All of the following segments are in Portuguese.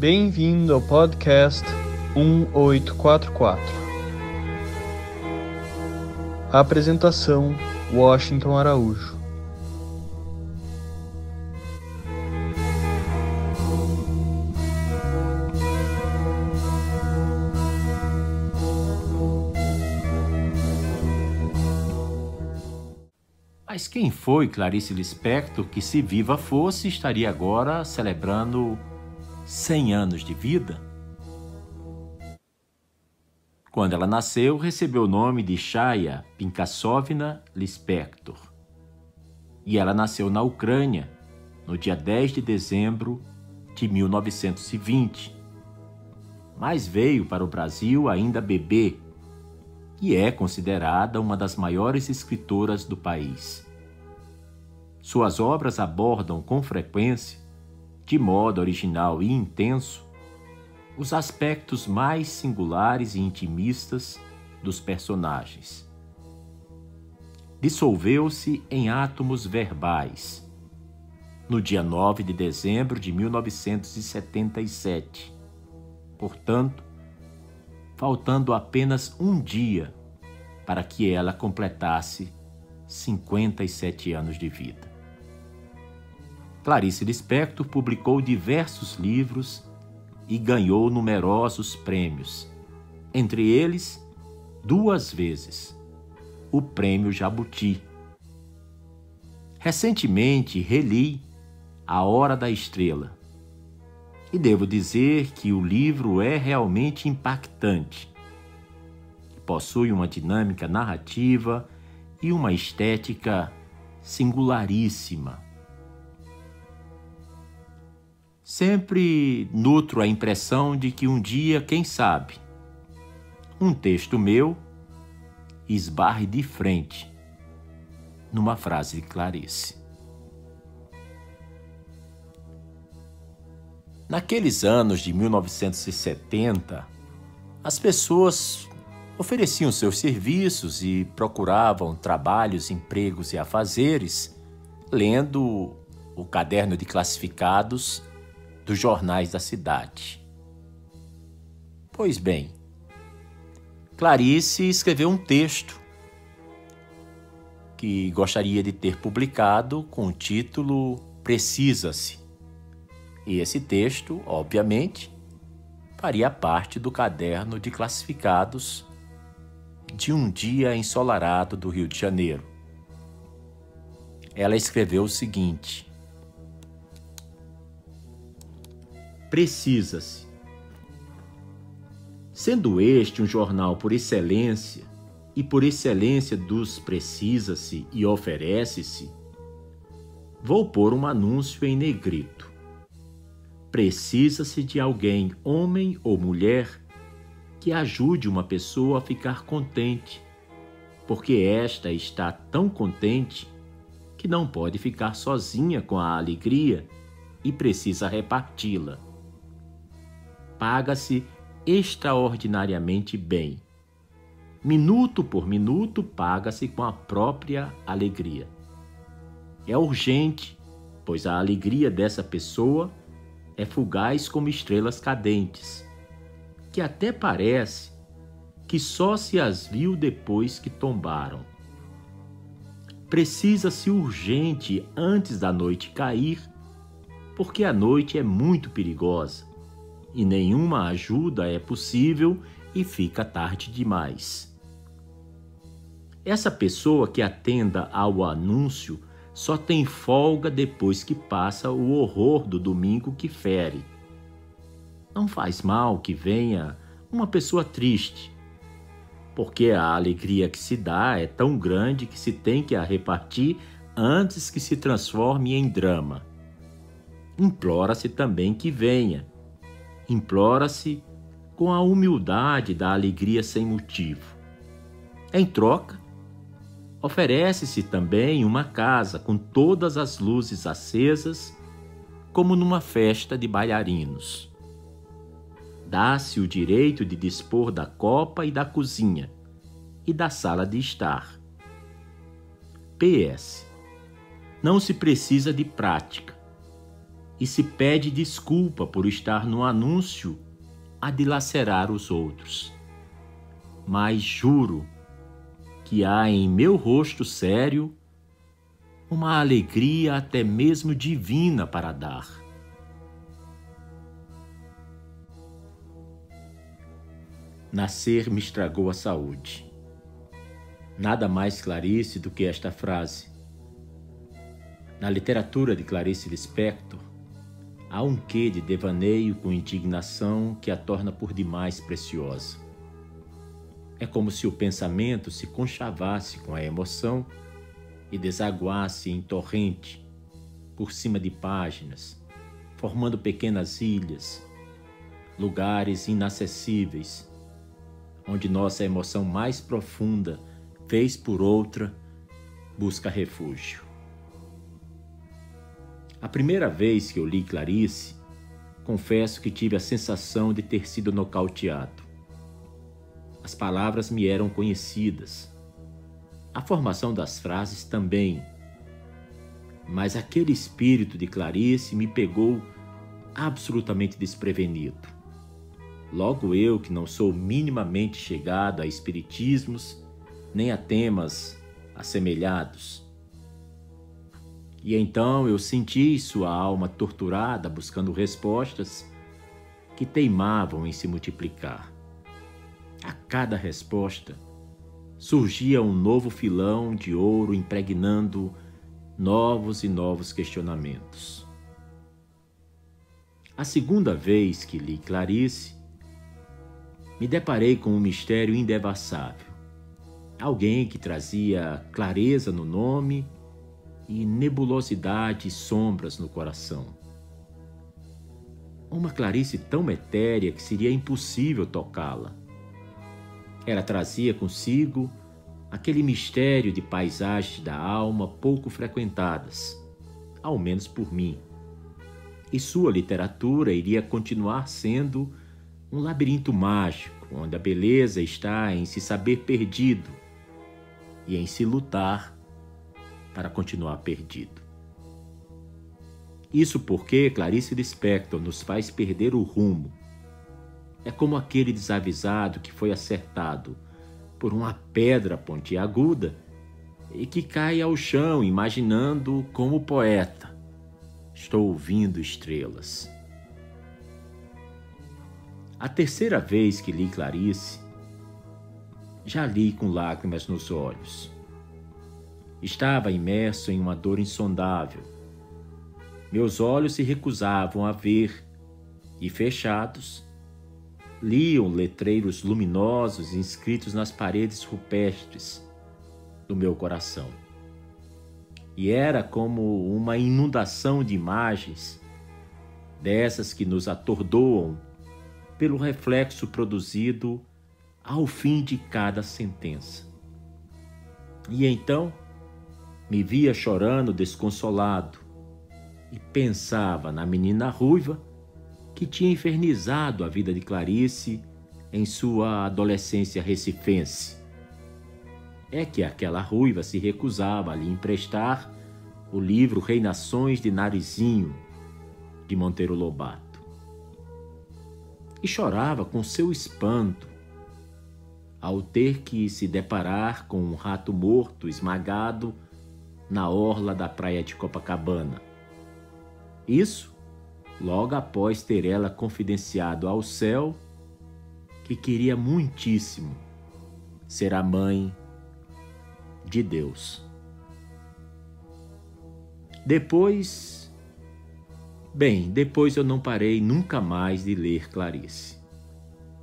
Bem-vindo ao podcast 1844. A apresentação: Washington Araújo. Mas quem foi Clarice Lispector que, se viva fosse, estaria agora celebrando 100 anos de vida? Quando ela nasceu, recebeu o nome de Chaya Pinkassovna Lispector. E ela nasceu na Ucrânia, no dia 10 de dezembro de 1920. Mas veio para o Brasil ainda bebê e é considerada uma das maiores escritoras do país. Suas obras abordam com frequência, de modo original e intenso, os aspectos mais singulares e intimistas dos personagens. Dissolveu-se em átomos verbais no dia 9 de dezembro de 1977. Portanto, faltando apenas um dia para que ela completasse 57 anos de vida. Clarice Lispector publicou diversos livros e ganhou numerosos prêmios, entre eles, duas vezes, o Prêmio Jabuti. Recentemente reli A Hora da Estrela, e devo dizer que o livro é realmente impactante. Possui uma dinâmica narrativa e uma estética singularíssima. Sempre nutro a impressão de que um dia, quem sabe, um texto meu esbarre de frente numa frase de Clarice. Naqueles anos de 1970, as pessoas ofereciam seus serviços e procuravam trabalhos, empregos e afazeres lendo o caderno de classificados dos jornais da cidade. Pois bem, Clarice escreveu um texto que gostaria de ter publicado com o título Precisa-se e esse texto, obviamente, faria parte do caderno de classificados de um dia ensolarado do Rio de Janeiro. Ela escreveu o seguinte: Precisa-se. Sendo este um jornal por excelência, e por excelência dos precisa-se e oferece-se, vou pôr um anúncio em negrito Precisa-se de alguém, homem ou mulher, que ajude uma pessoa a ficar contente, porque esta está tão contente que não pode ficar sozinha com a alegria e precisa reparti-la. Paga-se extraordinariamente bem. Minuto por minuto paga-se com a própria alegria. É urgente, pois a alegria dessa pessoa é fugaz como estrelas cadentes, que até parece que só se as viu depois que tombaram. Precisa-se urgente antes da noite cair, porque a noite é muito perigosa e nenhuma ajuda é possível e fica tarde demais. Essa pessoa que atenda ao anúncio só tem folga depois que passa o horror do domingo que fere. Não faz mal que venha uma pessoa triste, porque a alegria que se dá é tão grande que se tem que a repartir antes que se transforme em drama. Implora-se também que venha. Implora-se com a humildade da alegria sem motivo. Em troca, Oferece-se também uma casa com todas as luzes acesas, como numa festa de bailarinos. Dá-se o direito de dispor da copa e da cozinha e da sala de estar. PS. Não se precisa de prática. E se pede desculpa por estar no anúncio a dilacerar os outros. Mas juro que há em meu rosto sério uma alegria até mesmo divina para dar. Nascer me estragou a saúde. Nada mais Clarice do que esta frase. Na literatura de Clarice Lispector, há um quê de devaneio com indignação que a torna por demais preciosa. É como se o pensamento se conchavasse com a emoção e desaguasse em torrente por cima de páginas, formando pequenas ilhas, lugares inacessíveis onde nossa emoção mais profunda, vez por outra, busca refúgio. A primeira vez que eu li Clarice, confesso que tive a sensação de ter sido nocauteado. As palavras me eram conhecidas, a formação das frases também, mas aquele espírito de Clarice me pegou absolutamente desprevenido. Logo eu, que não sou minimamente chegado a espiritismos, nem a temas assemelhados. E então eu senti sua alma torturada buscando respostas que teimavam em se multiplicar. A cada resposta surgia um novo filão de ouro impregnando novos e novos questionamentos. A segunda vez que li Clarice, me deparei com um mistério indevassável. Alguém que trazia clareza no nome e nebulosidade e sombras no coração. Uma Clarice tão etérea que seria impossível tocá-la. Ela trazia consigo aquele mistério de paisagens da alma pouco frequentadas, ao menos por mim. E sua literatura iria continuar sendo um labirinto mágico, onde a beleza está em se saber perdido e em se lutar para continuar perdido. Isso porque Clarice Lispector nos faz perder o rumo. É como aquele desavisado que foi acertado por uma pedra pontiaguda e que cai ao chão imaginando como poeta. Estou ouvindo estrelas. A terceira vez que li Clarice, já li com lágrimas nos olhos. Estava imerso em uma dor insondável. Meus olhos se recusavam a ver e, fechados, liam letreiros luminosos inscritos nas paredes rupestres do meu coração. E era como uma inundação de imagens, dessas que nos atordoam pelo reflexo produzido ao fim de cada sentença. E então me via chorando desconsolado e pensava na menina ruiva que tinha infernizado a vida de Clarice em sua adolescência recifense. É que aquela ruiva se recusava a lhe emprestar o livro Reinações de Narizinho, de Monteiro Lobato e chorava com seu espanto ao ter que se deparar com um rato morto esmagado na orla da praia de Copacabana. Isso logo após ter ela confidenciado ao céu que queria muitíssimo ser a mãe de Deus. Depois Bem, depois eu não parei nunca mais de ler Clarice.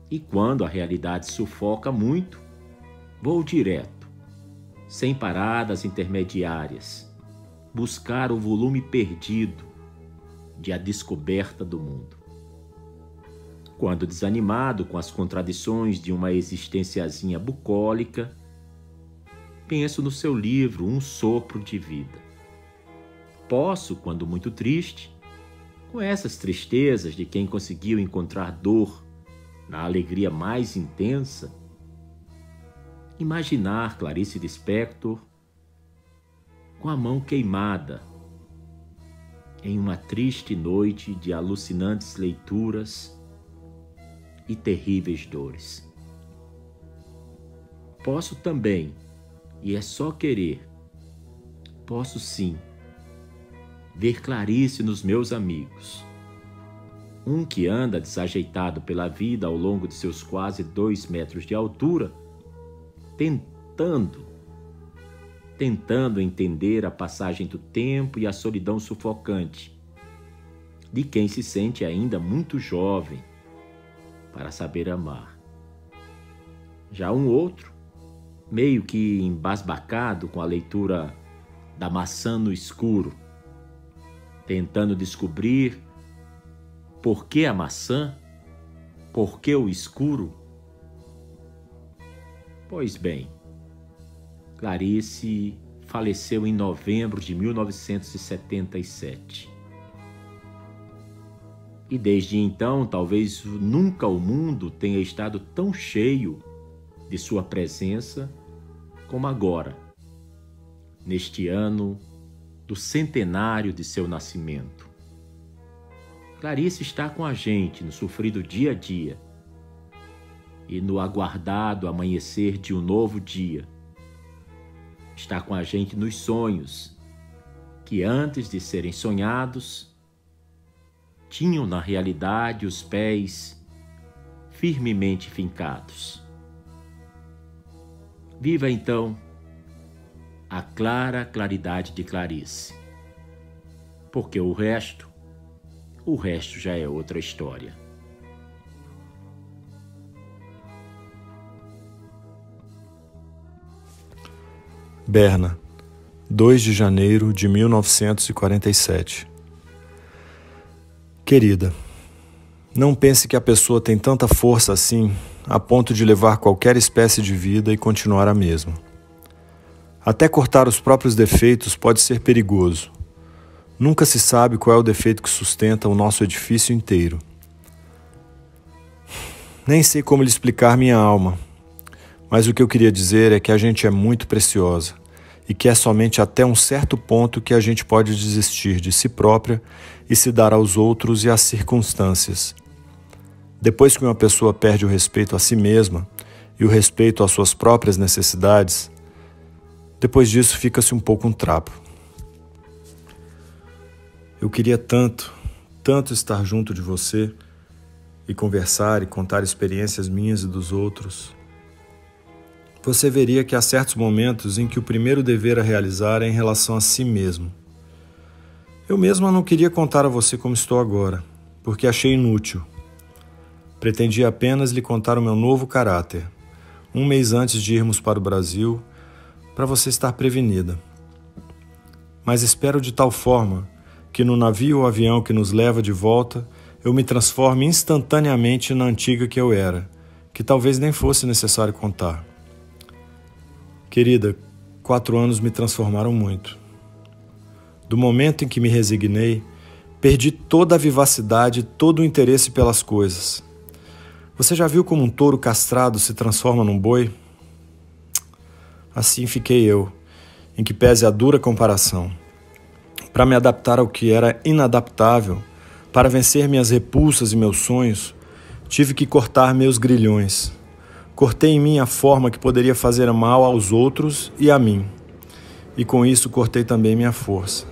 E quando a realidade sufoca muito, vou direto, sem paradas intermediárias, buscar o volume perdido de A Descoberta do Mundo. Quando desanimado com as contradições de uma existenciazinha bucólica, penso no seu livro Um Sopro de Vida. Posso, quando muito triste, com essas tristezas de quem conseguiu encontrar dor na alegria mais intensa, imaginar Clarice Lispector com a mão queimada em uma triste noite de alucinantes leituras e terríveis dores. Posso também, e é só querer, posso sim, ver Clarice nos meus amigos. Um que anda desajeitado pela vida ao longo de seus quase dois metros de altura, tentando tentando entender a passagem do tempo e a solidão sufocante de quem se sente ainda muito jovem para saber amar. Já um outro, meio que embasbacado com a leitura da maçã no escuro, tentando descobrir por que a maçã, por que o escuro. Pois bem, Clarice faleceu em novembro de 1977. E desde então, talvez nunca o mundo tenha estado tão cheio de sua presença como agora, neste ano do centenário de seu nascimento. Clarice está com a gente no sofrido dia a dia e no aguardado amanhecer de um novo dia está com a gente nos sonhos, que antes de serem sonhados, tinham na realidade os pés firmemente fincados. Viva então a clara claridade de Clarice, porque o resto, o resto já é outra história. Berna, 2 de janeiro de 1947. Querida, não pense que a pessoa tem tanta força assim a ponto de levar qualquer espécie de vida e continuar a mesma. Até cortar os próprios defeitos pode ser perigoso. Nunca se sabe qual é o defeito que sustenta o nosso edifício inteiro. Nem sei como lhe explicar minha alma, mas o que eu queria dizer é que a gente é muito preciosa e que é somente até um certo ponto que a gente pode desistir de si própria e se dar aos outros e às circunstâncias. Depois que uma pessoa perde o respeito a si mesma e o respeito às suas próprias necessidades, depois disso fica-se um pouco um trapo. Eu queria tanto, tanto estar junto de você e conversar e contar experiências minhas e dos outros você veria que há certos momentos em que o primeiro dever a realizar é em relação a si mesmo. Eu mesma não queria contar a você como estou agora, porque achei inútil. Pretendia apenas lhe contar o meu novo caráter, um mês antes de irmos para o Brasil, para você estar prevenida. Mas espero de tal forma que no navio ou avião que nos leva de volta eu me transforme instantaneamente na antiga que eu era, que talvez nem fosse necessário contar. Querida, quatro anos me transformaram muito. Do momento em que me resignei, perdi toda a vivacidade, todo o interesse pelas coisas. Você já viu como um touro castrado se transforma num boi? Assim fiquei eu, em que pese a dura comparação. Para me adaptar ao que era inadaptável, para vencer minhas repulsas e meus sonhos, tive que cortar meus grilhões. Cortei em mim a forma que poderia fazer mal aos outros e a mim. E com isso cortei também minha força.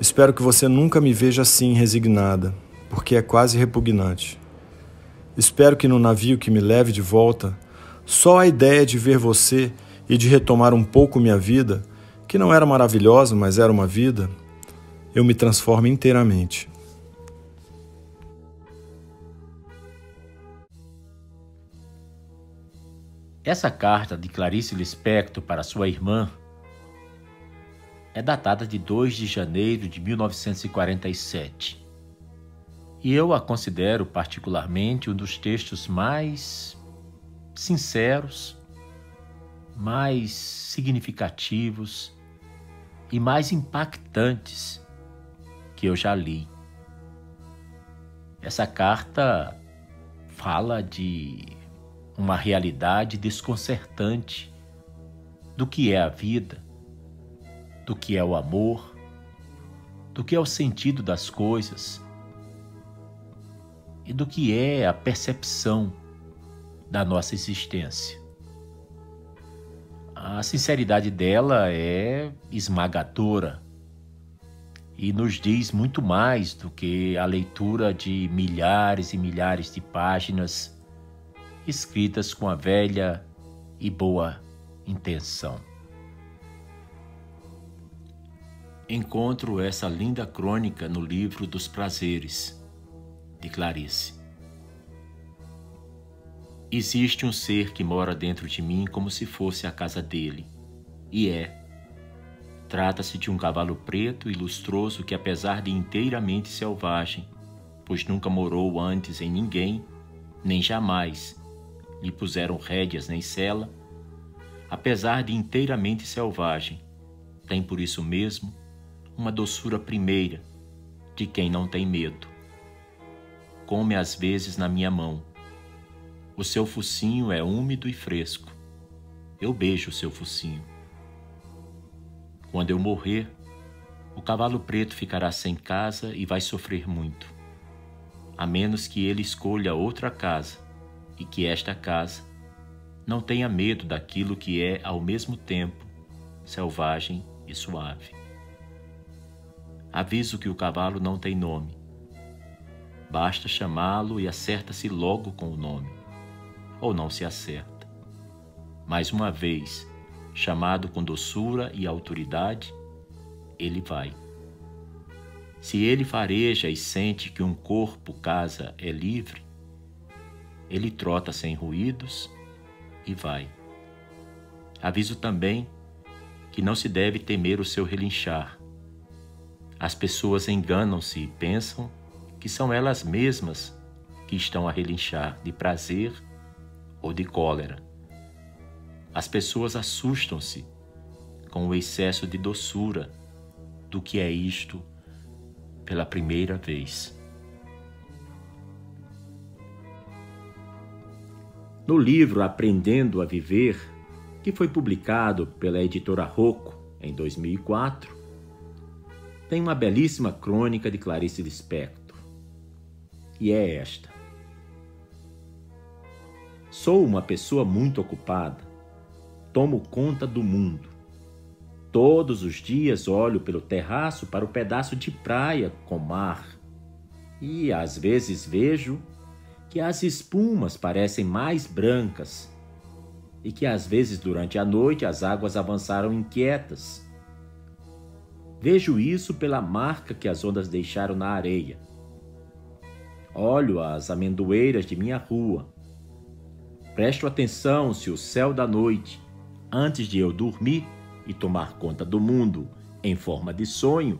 Espero que você nunca me veja assim resignada, porque é quase repugnante. Espero que no navio que me leve de volta, só a ideia de ver você e de retomar um pouco minha vida, que não era maravilhosa, mas era uma vida, eu me transforme inteiramente. Essa carta de Clarice Lispector para sua irmã é datada de 2 de janeiro de 1947. E eu a considero particularmente um dos textos mais sinceros, mais significativos e mais impactantes que eu já li. Essa carta fala de uma realidade desconcertante do que é a vida, do que é o amor, do que é o sentido das coisas e do que é a percepção da nossa existência. A sinceridade dela é esmagadora e nos diz muito mais do que a leitura de milhares e milhares de páginas escritas com a velha e boa intenção. Encontro essa linda crônica no livro dos prazeres, de Clarice. Existe um ser que mora dentro de mim como se fosse a casa dele, e é Trata-se de um cavalo preto e lustroso que, apesar de inteiramente selvagem, pois nunca morou antes em ninguém, nem jamais lhe puseram rédeas nem sela, apesar de inteiramente selvagem, tem por isso mesmo uma doçura primeira de quem não tem medo. Come às vezes na minha mão. O seu focinho é úmido e fresco. Eu beijo o seu focinho. Quando eu morrer, o cavalo preto ficará sem casa e vai sofrer muito, a menos que ele escolha outra casa e que esta casa não tenha medo daquilo que é ao mesmo tempo selvagem e suave. Aviso que o cavalo não tem nome. Basta chamá-lo e acerta-se logo com o nome, ou não se acerta. Mais uma vez, chamado com doçura e autoridade, ele vai. Se ele fareja e sente que um corpo casa é livre, ele trota sem ruídos e vai. Aviso também que não se deve temer o seu relinchar. As pessoas enganam-se e pensam que são elas mesmas que estão a relinchar de prazer ou de cólera. As pessoas assustam-se com o excesso de doçura do que é isto pela primeira vez. No livro Aprendendo a Viver, que foi publicado pela editora Rocco em 2004, tem uma belíssima crônica de Clarice Lispector. E é esta: Sou uma pessoa muito ocupada tomo conta do mundo. Todos os dias olho pelo terraço para o pedaço de praia com mar e às vezes vejo que as espumas parecem mais brancas e que às vezes durante a noite as águas avançaram inquietas. Vejo isso pela marca que as ondas deixaram na areia. Olho as amendoeiras de minha rua. Presto atenção se o céu da noite antes de eu dormir e tomar conta do mundo em forma de sonho,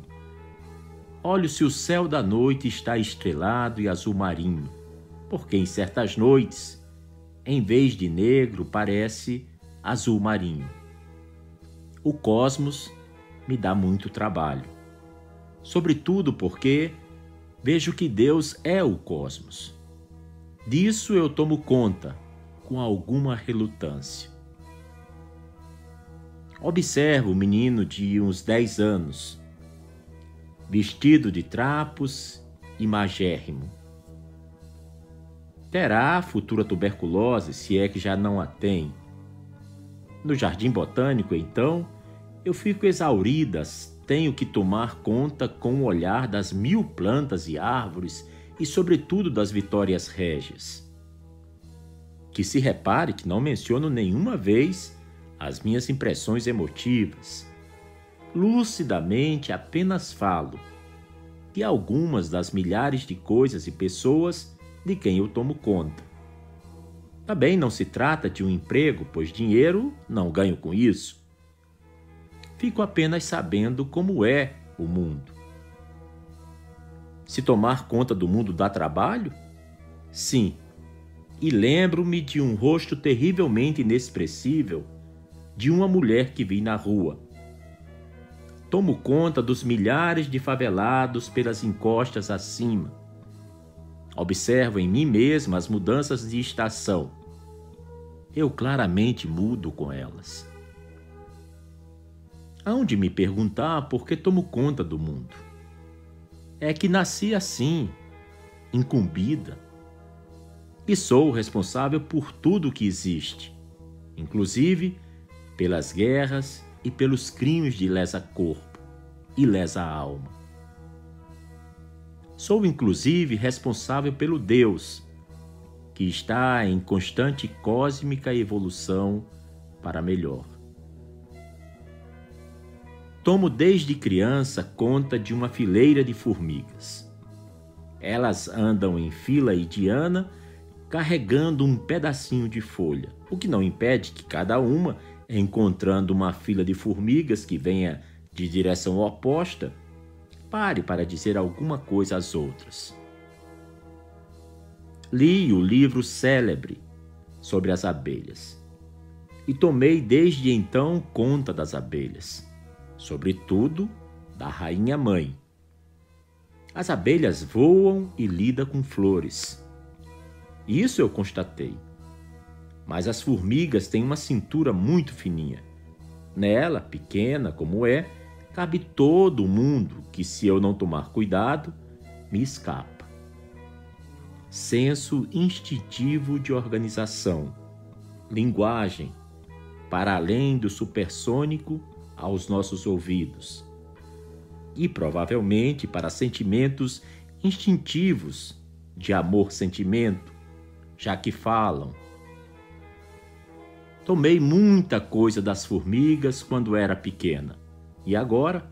olho se o céu da noite está estrelado e azul marinho, porque em certas noites, em vez de negro, parece azul marinho. O cosmos me dá muito trabalho, sobretudo porque vejo que Deus é o cosmos. Disso eu tomo conta com alguma relutância. Observo o menino de uns 10 anos, vestido de trapos e magérrimo. Terá futura tuberculose, se é que já não a tem. No jardim botânico, então, eu fico exaurida, tenho que tomar conta com o olhar das mil plantas e árvores e, sobretudo, das vitórias régias. Que se repare que não menciono nenhuma vez as minhas impressões emotivas. Lucidamente apenas falo de algumas das milhares de coisas e pessoas de quem eu tomo conta. Também não se trata de um emprego, pois dinheiro não ganho com isso. Fico apenas sabendo como é o mundo. Se tomar conta do mundo dá trabalho? Sim. E lembro-me de um rosto terrivelmente inexpressível de uma mulher que vi na rua. Tomo conta dos milhares de favelados pelas encostas acima. Observo em mim mesma as mudanças de estação. Eu claramente mudo com elas. Hão de me perguntar por que tomo conta do mundo. é que nasci assim, incumbida, e sou responsável por tudo que existe, inclusive pelas guerras e pelos crimes de lesa corpo e lesa alma. Sou inclusive responsável pelo Deus, que está em constante cósmica evolução para melhor. Tomo desde criança conta de uma fileira de formigas. Elas andam em fila indiana carregando um pedacinho de folha, o que não impede que cada uma, encontrando uma fila de formigas que venha de direção oposta, pare para dizer alguma coisa às outras. Li o livro célebre sobre as abelhas e tomei desde então conta das abelhas sobretudo da rainha mãe. As abelhas voam e lidam com flores. Isso eu constatei. Mas as formigas têm uma cintura muito fininha. Nela, pequena como é, cabe todo mundo que, se eu não tomar cuidado, me escapa. Senso instintivo de organização, linguagem, para além do supersônico aos nossos ouvidos. E provavelmente para sentimentos instintivos de amor-sentimento, já que falam. Tomei muita coisa das formigas quando era pequena, e agora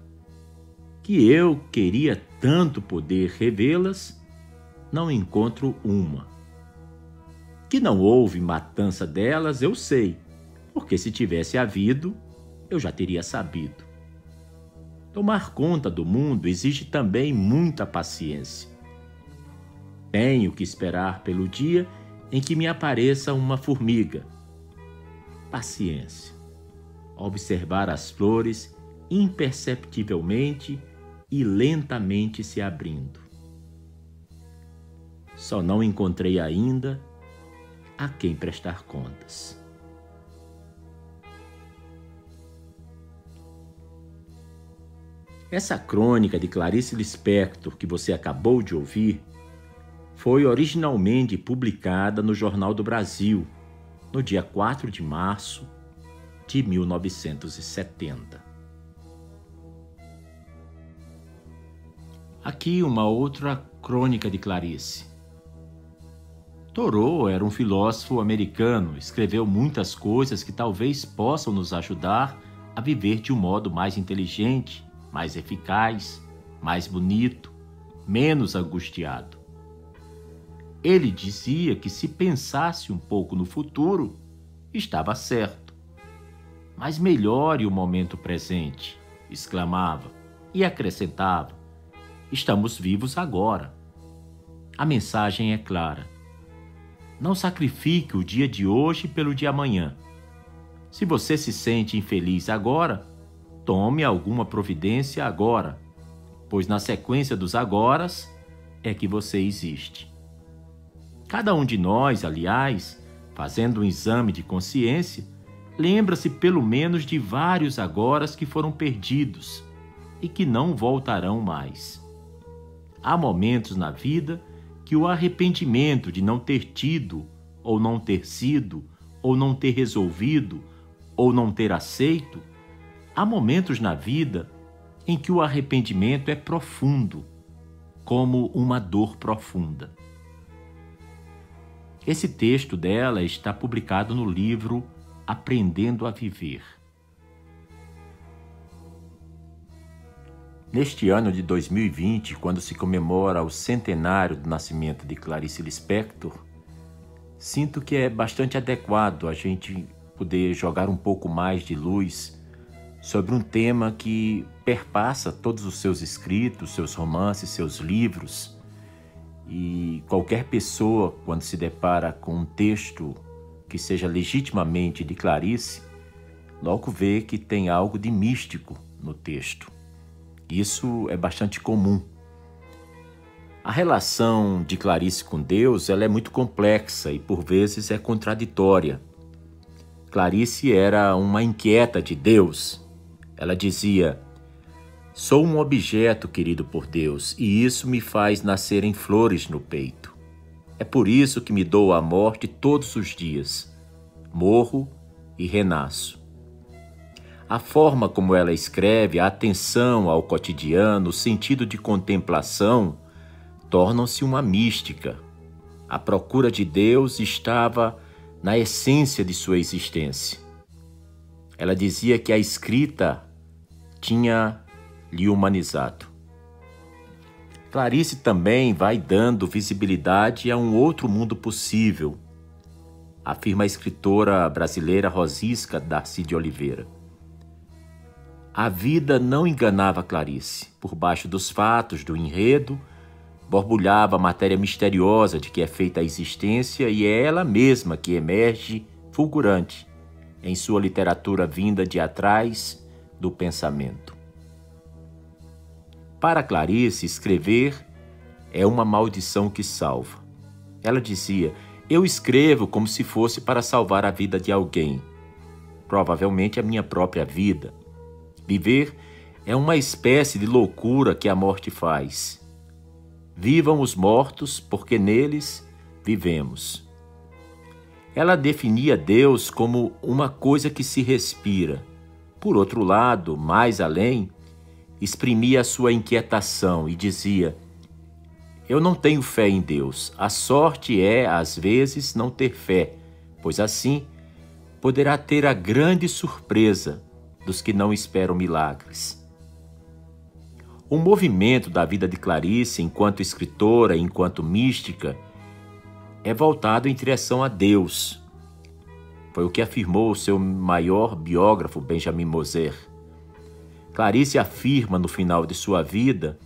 que eu queria tanto poder revê-las, não encontro uma. Que não houve matança delas, eu sei, porque se tivesse havido, eu já teria sabido. Tomar conta do mundo exige também muita paciência. Tenho que esperar pelo dia em que me apareça uma formiga. Paciência. Observar as flores imperceptivelmente e lentamente se abrindo. Só não encontrei ainda a quem prestar contas. Essa crônica de Clarice Lispector que você acabou de ouvir foi originalmente publicada no Jornal do Brasil no dia 4 de março de 1970. Aqui uma outra crônica de Clarice. Thoreau era um filósofo americano, escreveu muitas coisas que talvez possam nos ajudar a viver de um modo mais inteligente mais eficaz, mais bonito, menos angustiado. Ele dizia que se pensasse um pouco no futuro, estava certo. Mas melhore o momento presente, exclamava e acrescentava: estamos vivos agora. A mensagem é clara. Não sacrifique o dia de hoje pelo de amanhã. Se você se sente infeliz agora, tome alguma providência agora, pois na sequência dos agoras é que você existe. Cada um de nós, aliás, fazendo um exame de consciência, lembra-se pelo menos de vários agoras que foram perdidos e que não voltarão mais. Há momentos na vida que o arrependimento de não ter tido, ou não ter sido, ou não ter resolvido, ou não ter aceito, Há momentos na vida em que o arrependimento é profundo, como uma dor profunda. Esse texto dela está publicado no livro Aprendendo a Viver. Neste ano de 2020, quando se comemora o centenário do nascimento de Clarice Lispector, sinto que é bastante adequado a gente poder jogar um pouco mais de luz sobre um tema que perpassa todos os seus escritos, seus romances, seus livros. E qualquer pessoa, quando se depara com um texto que seja legitimamente de Clarice, logo vê que tem algo de místico no texto. Isso é bastante comum. A relação de Clarice com Deus ela é muito complexa e por vezes é contraditória. Clarice era uma inquieta de Deus, ela dizia: Sou um objeto querido por Deus e isso me faz nascer em flores no peito. É por isso que me dou à morte todos os dias. Morro e renasço. A forma como ela escreve, a atenção ao cotidiano, o sentido de contemplação, tornam-se uma mística. A procura de Deus estava na essência de sua existência. Ela dizia que a escrita tinha lhe humanizado. Clarice também vai dando visibilidade a um outro mundo possível, afirma a escritora brasileira Rosisca Darcy de Oliveira. A vida não enganava Clarice. Por baixo dos fatos, do enredo, borbulhava a matéria misteriosa de que é feita a existência e é ela mesma que emerge fulgurante em sua literatura vinda de atrás do pensamento. Para Clarice, escrever é uma maldição que salva. Ela dizia: Eu escrevo como se fosse para salvar a vida de alguém, provavelmente a minha própria vida. Viver é uma espécie de loucura que a morte faz. Vivam os mortos, porque neles vivemos. Ela definia Deus como uma coisa que se respira. Por outro lado, mais além, exprimia sua inquietação e dizia: Eu não tenho fé em Deus. A sorte é, às vezes, não ter fé, pois assim poderá ter a grande surpresa dos que não esperam milagres. O movimento da vida de Clarice, enquanto escritora, enquanto mística, é voltado em direção a Deus. Foi o que afirmou o seu maior biógrafo, Benjamin Moser. Clarice afirma no final de sua vida: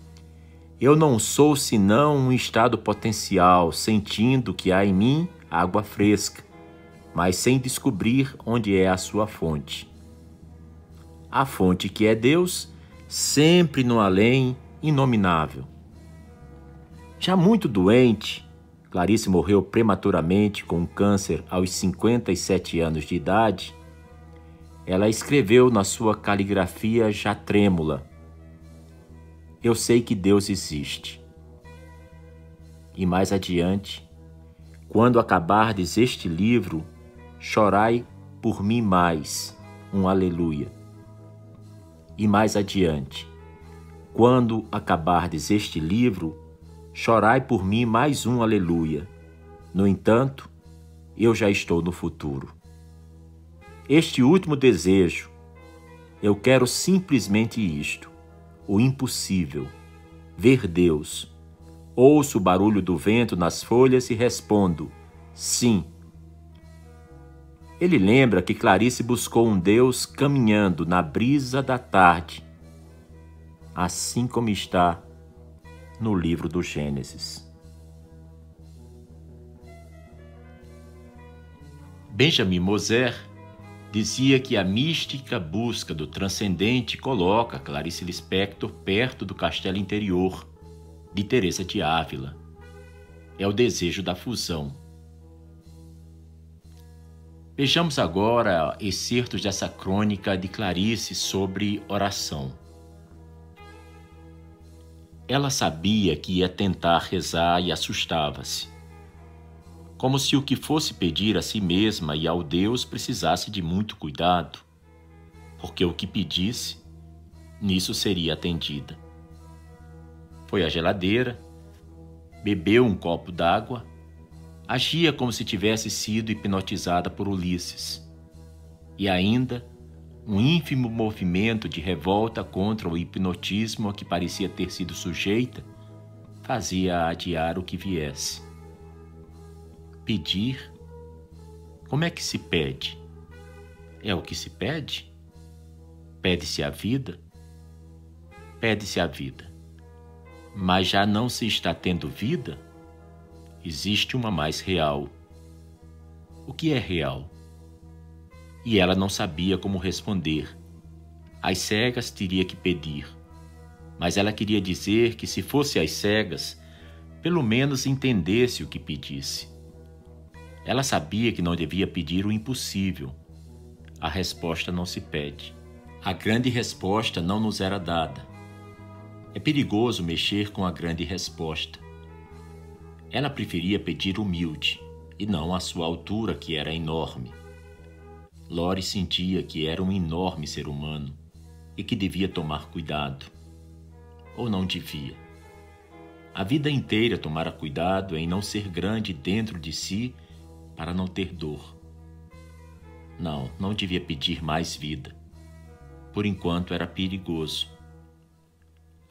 Eu não sou senão um estado potencial, sentindo que há em mim água fresca, mas sem descobrir onde é a sua fonte. A fonte que é Deus, sempre no além, inominável. Já muito doente, Clarice morreu prematuramente com um câncer aos 57 anos de idade ela escreveu na sua caligrafia já trêmula: Eu sei que Deus existe. E mais adiante, quando acabardes este livro, chorai por mim mais, um aleluia. E mais adiante, quando acabardes este livro, chorai por mim mais um aleluia. No entanto, eu já estou no futuro este último desejo. Eu quero simplesmente isto: o impossível, ver Deus. Ouço o barulho do vento nas folhas e respondo: sim. Ele lembra que Clarice buscou um Deus caminhando na brisa da tarde, assim como está no livro do Gênesis. Benjamin Moser dizia que a mística busca do transcendente coloca Clarice Lispector perto do castelo interior de Teresa de Ávila. É o desejo da fusão. Vejamos agora excertos dessa crônica de Clarice sobre oração. Ela sabia que ia tentar rezar e assustava-se como se o que fosse pedir a si mesma e ao Deus precisasse de muito cuidado, porque o que pedisse, nisso seria atendida. Foi à geladeira, bebeu um copo d'água, agia como se tivesse sido hipnotizada por Ulisses. E ainda, um ínfimo movimento de revolta contra o hipnotismo a que parecia ter sido sujeita fazia adiar o que viesse. Pedir. Como é que se pede? É o que se pede? Pede-se a vida? Pede-se a vida. Mas já não se está tendo vida? Existe uma mais real. O que é real? E ela não sabia como responder. As cegas teria que pedir. Mas ela queria dizer que, se fosse às cegas, pelo menos entendesse o que pedisse. Ela sabia que não devia pedir o impossível. A resposta não se pede. A grande resposta não nos era dada. É perigoso mexer com a grande resposta. Ela preferia pedir humilde e não a sua altura, que era enorme. Lore sentia que era um enorme ser humano e que devia tomar cuidado. Ou não devia. A vida inteira tomara cuidado em não ser grande dentro de si para não ter dor. Não, não devia pedir mais vida. Por enquanto era perigoso.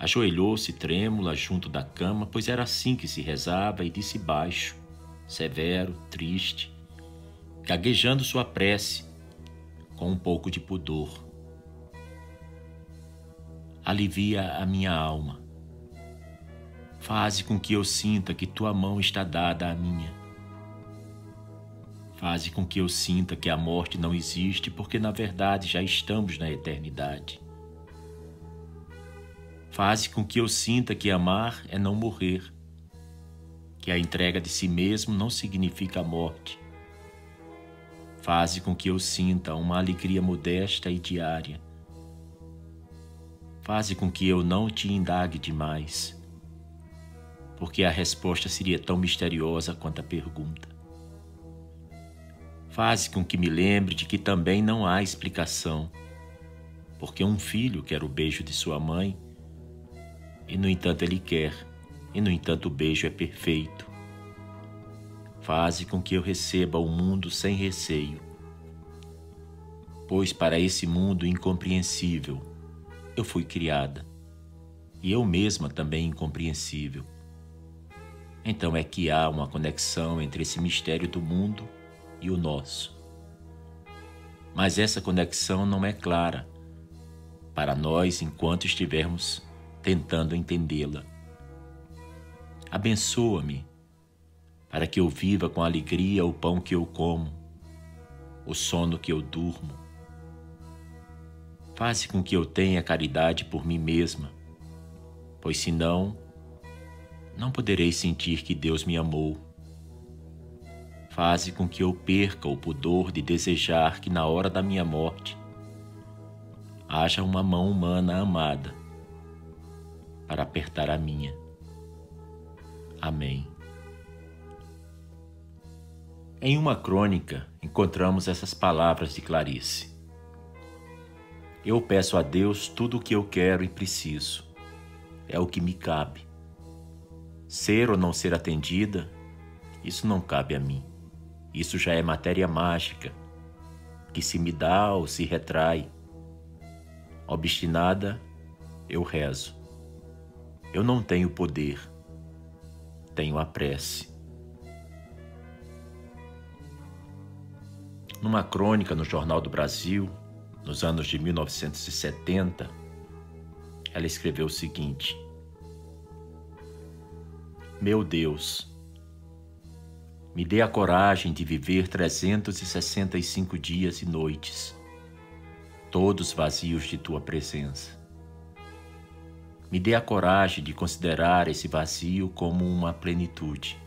Ajoelhou-se trêmula junto da cama, pois era assim que se rezava, e disse baixo, severo, triste, gaguejando sua prece, com um pouco de pudor. Alivia a minha alma. Faze com que eu sinta que tua mão está dada à minha. Faze com que eu sinta que a morte não existe, porque na verdade já estamos na eternidade. Faze com que eu sinta que amar é não morrer, que a entrega de si mesmo não significa morte, Faze com que eu sinta uma alegria modesta e diária. Faze com que eu não te indague demais, porque a resposta seria tão misteriosa quanto a pergunta. Faze com que me lembre de que também não há explicação, porque um filho quer o beijo de sua mãe, e no entanto ele quer, e no entanto o beijo é perfeito. Faze com que eu receba o mundo sem receio. Pois para esse mundo incompreensível eu fui criada, e eu mesma também incompreensível. Então é que há uma conexão entre esse mistério do mundo e o nosso. Mas essa conexão não é clara para nós enquanto estivermos tentando entendê-la. Abençoa-me para que eu viva com alegria o pão que eu como, o sono que eu durmo. Faze com que eu tenha caridade por mim mesma, pois senão não poderei sentir que Deus me amou. Faze com que eu perca o pudor de desejar que na hora da minha morte haja uma mão humana amada para apertar a minha. Amém. Em uma crônica, encontramos essas palavras de Clarice: Eu peço a Deus tudo o que eu quero e preciso. É o que me cabe. Ser ou não ser atendida, isso não cabe a mim. Isso já é matéria mágica, que se me dá ou se retrai. Obstinada, eu rezo. Eu não tenho poder, tenho a prece. Numa crônica no Jornal do Brasil, nos anos de 1970, ela escreveu o seguinte: Meu Deus, me dê a coragem de viver 365 dias e noites, todos vazios de tua presença. Me dê a coragem de considerar esse vazio como uma plenitude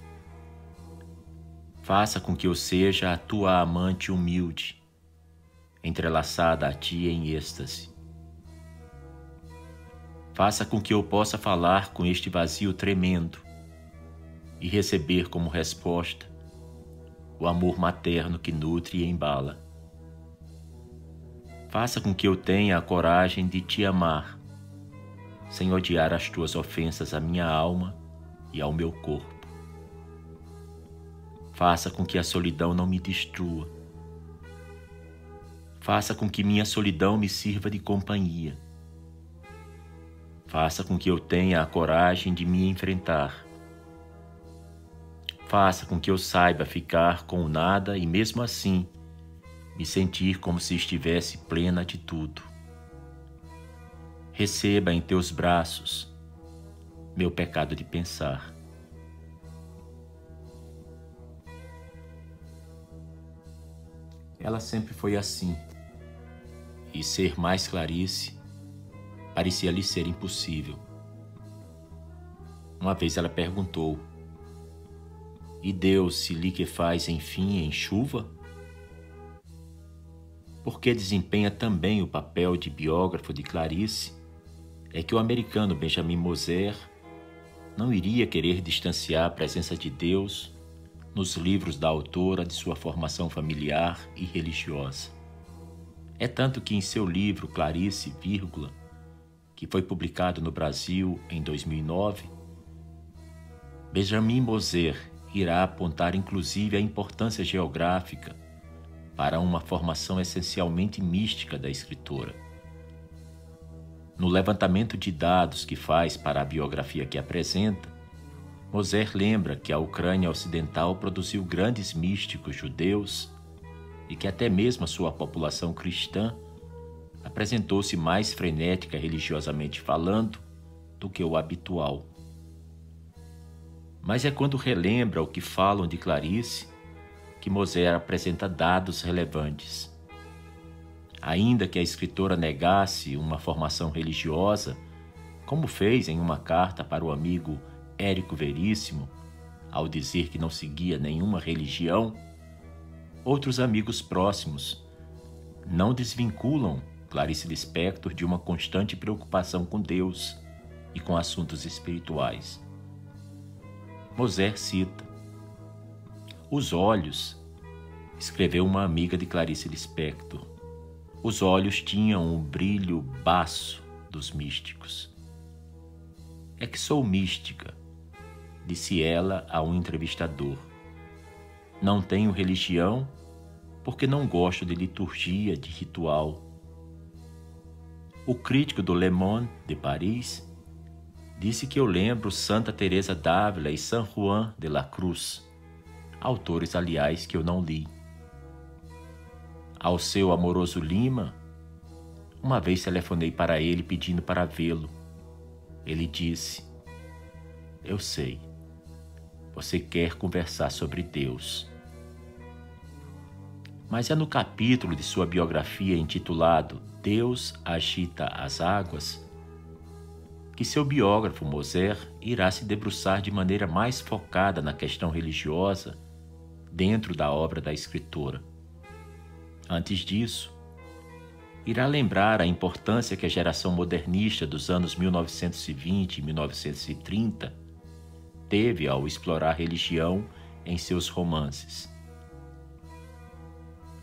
Faça com que eu seja a tua amante humilde, entrelaçada a ti em êxtase. Faça com que eu possa falar com este vazio tremendo e receber como resposta o amor materno que nutre e embala. Faça com que eu tenha a coragem de te amar, sem odiar as tuas ofensas à minha alma e ao meu corpo. Faça com que a solidão não me destrua. Faça com que minha solidão me sirva de companhia. Faça com que eu tenha a coragem de me enfrentar. Faça com que eu saiba ficar com o nada e, mesmo assim, me sentir como se estivesse plena de tudo. Receba em teus braços meu pecado de pensar. Ela sempre foi assim. E ser mais Clarice parecia lhe ser impossível. Uma vez ela perguntou: E Deus se lhe que faz enfim em chuva? Porque desempenha também o papel de biógrafo de Clarice, é que o americano Benjamin Moser não iria querer distanciar a presença de Deus nos livros da autora de sua formação familiar e religiosa. É tanto que em seu livro Clarice, vírgula, que foi publicado no Brasil em 2009, Benjamin Moser irá apontar inclusive a importância geográfica para uma formação essencialmente mística da escritora. No levantamento de dados que faz para a biografia que apresenta, Moser lembra que a Ucrânia Ocidental produziu grandes místicos judeus e que até mesmo a sua população cristã apresentou-se mais frenética religiosamente falando do que o habitual. Mas é quando relembra o que falam de Clarice que Moser apresenta dados relevantes. Ainda que a escritora negasse uma formação religiosa, como fez em uma carta para o amigo Érico Veríssimo, ao dizer que não seguia nenhuma religião, outros amigos próximos não desvinculam Clarice Lispector de uma constante preocupação com Deus e com assuntos espirituais. Moser cita: Os olhos, escreveu uma amiga de Clarice Lispector. Os olhos tinham um brilho baço dos místicos. É que sou mística, disse ela a um entrevistador. Não tenho religião porque não gosto de liturgia, de ritual. O crítico do Le Monde de Paris disse que eu lembro Santa Teresa d'Ávila e San Juan de la Cruz, autores aliás que eu não li. Ao seu amoroso Lima, uma vez telefonei para ele pedindo para vê-lo. Ele disse: Eu sei, você quer conversar sobre Deus. Mas é no capítulo de sua biografia intitulado Deus agita as águas que seu biógrafo Moser irá se debruçar de maneira mais focada na questão religiosa dentro da obra da escritora. Antes disso, irá lembrar a importância que a geração modernista dos anos 1920 e 1930 teve ao explorar a religião em seus romances.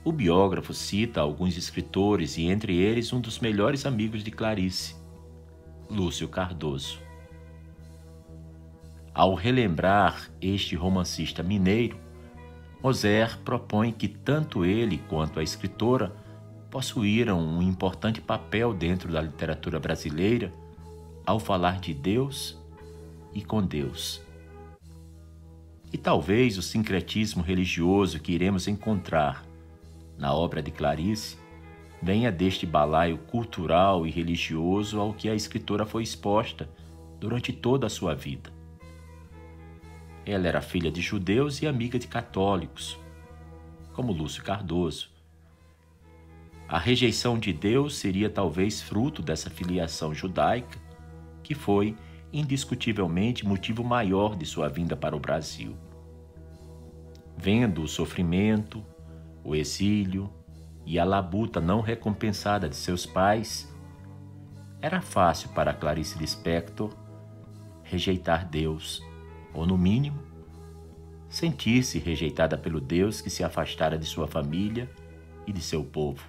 O biógrafo cita alguns escritores e entre eles um dos melhores amigos de Clarice, Lúcio Cardoso. Ao relembrar este romancista mineiro, Moser propõe que tanto ele quanto a escritora possuíram um importante papel dentro da literatura brasileira ao falar de Deus e com Deus. E talvez o sincretismo religioso que iremos encontrar na obra de Clarice venha deste balaio cultural e religioso ao que a escritora foi exposta durante toda a sua vida. Ela era filha de judeus e amiga de católicos, como Lúcio Cardoso. A rejeição de Deus seria talvez fruto dessa filiação judaica, que foi indiscutivelmente motivo maior de sua vinda para o Brasil. Vendo o sofrimento, o exílio, e a labuta não recompensada de seus pais, era fácil para Clarice Lispector rejeitar Deus, ou no mínimo, sentir-se rejeitada pelo Deus que se afastara de sua família e de seu povo.